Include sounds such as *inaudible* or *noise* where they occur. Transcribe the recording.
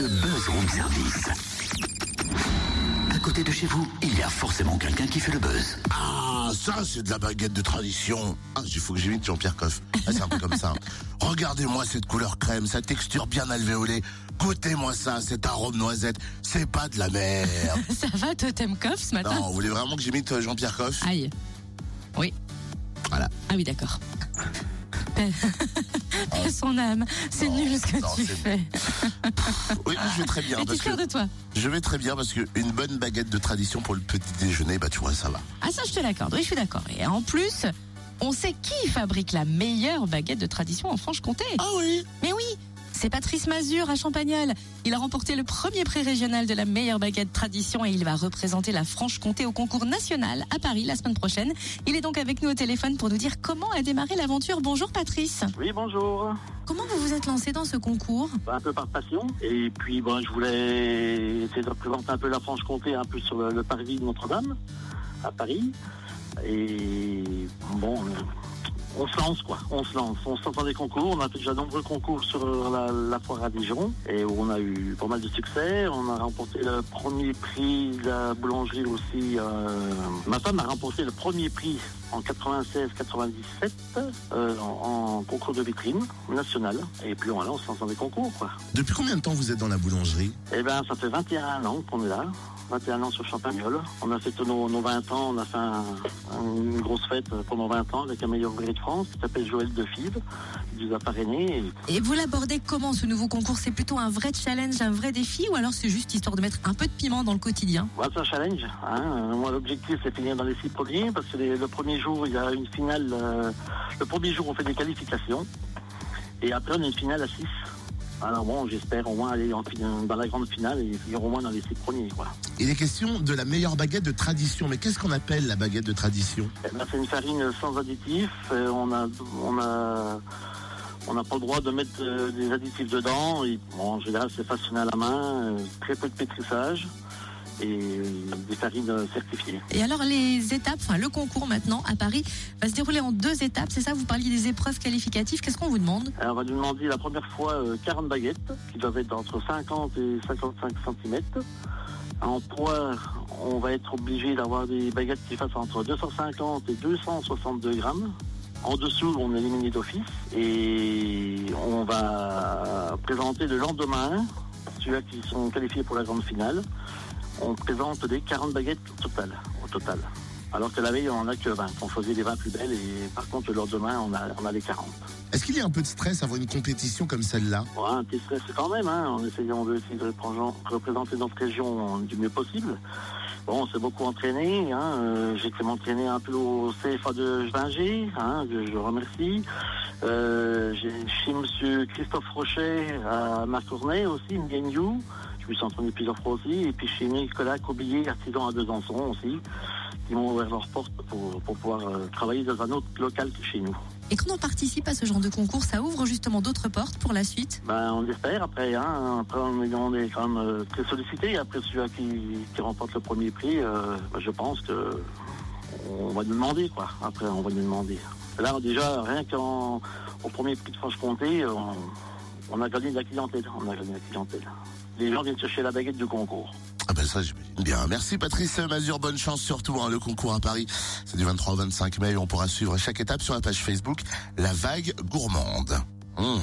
le buzz room service. À côté de chez vous, il y a forcément quelqu'un qui fait le buzz. Ah, ça, c'est de la baguette de tradition. Ah, il faut que j'imite Jean-Pierre Coff. Ah, c'est un peu comme ça. *laughs* Regardez-moi cette couleur crème, sa texture bien alvéolée. Goûtez-moi ça, cet arôme noisette. C'est pas de la merde. *laughs* Ça va, Totem Coff, ce matin Non, vous voulez vraiment que j'imite euh, Jean-Pierre Coff? Aïe. Oui. Voilà. Ah oui, d'accord. Paix *laughs* son âme. C'est nul ce que non, tu c'est- fais. Je vais très bien. Parce que de toi? je vais très bien parce qu'une bonne baguette de tradition pour le petit déjeuner, bah tu vois, ça va. Ah ça, je te l'accorde. Oui, je suis d'accord. Et en plus, on sait qui fabrique la meilleure baguette de tradition en Franche-Comté. Ah oui Mais oui c'est Patrice Mazur à Champagnol. Il a remporté le premier prix régional de la meilleure baguette tradition et il va représenter la Franche-Comté au concours national à Paris la semaine prochaine. Il est donc avec nous au téléphone pour nous dire comment a démarré l'aventure. Bonjour Patrice. Oui, bonjour. Comment vous vous êtes lancé dans ce concours? Un peu par passion. Et puis, bon, je voulais essayer de représenter un peu la Franche-Comté, un peu sur le, le parvis de Notre-Dame, à Paris. Et on se lance, quoi. On se lance. On se lance dans des concours. On a fait déjà de nombreux concours sur la, la foire à Dijon. Et où on a eu pas mal de succès. On a remporté le premier prix de la boulangerie aussi. euh, Ma femme a remporté le premier prix en 96-97 euh, en, en concours de vitrine national. Et puis voilà, on se lance dans des concours, quoi. Depuis combien de temps vous êtes dans la boulangerie? Eh ben, ça fait 21 ans qu'on est là. 21 ans sur Champagnol. On a fait nos, nos 20 ans. On a fait un- grosse fête pendant 20 ans avec un meilleur ouvrier de France qui s'appelle Joël Defive. Il nous a parrainé. Et Et vous l'abordez comment ce nouveau concours? C'est plutôt un vrai challenge, un vrai défi ou alors c'est juste histoire de mettre un peu de piment dans le quotidien? Voilà, c'est un challenge. Hein. Euh, Moi, l'objectif, c'est finir dans les six premiers parce que les- le premier jour, il y a une finale. euh, le premier jour, on fait des qualifications. Et après, on a une finale à 6. Alors bon, j'espère au moins aller en dans la grande finale et finir au moins dans les six premiers. Quoi. Il est question de la meilleure baguette de tradition. Mais qu'est-ce qu'on appelle la baguette de tradition? Eh ben, c'est une farine sans additifs. Euh, on a, on a, on n'a pas le droit de mettre euh, des additifs dedans. Et, bon, en général, c'est façonné à la main, euh, très peu de pétrissage et euh, des farines euh, certifiées. Et alors les étapes, enfin le concours maintenant à Paris va se dérouler en deux étapes, c'est ça? Vous parliez des épreuves qualificatives, qu'est-ce qu'on vous demande? Alors, on va nous demander la première fois euh, 40 baguettes qui doivent être entre 50 et 55 cm. En poids, on va être obligé d'avoir des baguettes qui fassent entre 250 et 262 grammes. En dessous, on est éliminé d'office et on va présenter le lendemain, ceux-là qui sont qualifiés pour la grande finale, on présente des 40 baguettes au total. Au total. Alors que la veille, on n'en a que 20. On choisit les 20 plus belles et par contre, le lendemain, on a, on a les 40. Est-ce qu'il y a un peu de stress avant une compétition comme celle-là? Ouais, un petit stress quand même, hein, en essayant de, essayer de représenter- notre région du mieux possible. Bon, on s'est beaucoup entraîné. Hein, euh, J'ai été m'entraîner un peu au CFA de Ginger, hein, que je remercie. Euh, J'ai chez Monsieur Christophe Rochet à Marcournay aussi, Mgenu. Je me suis entraîné plusieurs fois aussi. Et puis chez Nicolas Cobillier, artisan à Besançon aussi, qui m'ont ouvert leurs portes pour, pour pouvoir euh, travailler dans un autre local que chez nous. Et quand on participe à ce genre de concours, ça ouvre justement d'autres portes pour la suite? Ben, on espère après. Hein, après, on est, on est quand même euh, très sollicité. Après, celui qui, qui remporte le premier prix, euh, ben, je pense que on va nous demander quoi. Après, on va nous demander. Là, déjà, rien qu'au premier prix de Franche-Comté, on, on a gagné de la clientèle. On a gagné de la clientèle. Les gens viennent chercher la baguette du concours. Ah ben ça j'imagine bien. Merci Patrice Mazur, bonne chance surtout hein, le concours à Paris. C'est du 23 au 25 mai. On pourra suivre chaque étape sur la page Facebook La Vague Gourmande. Mmh.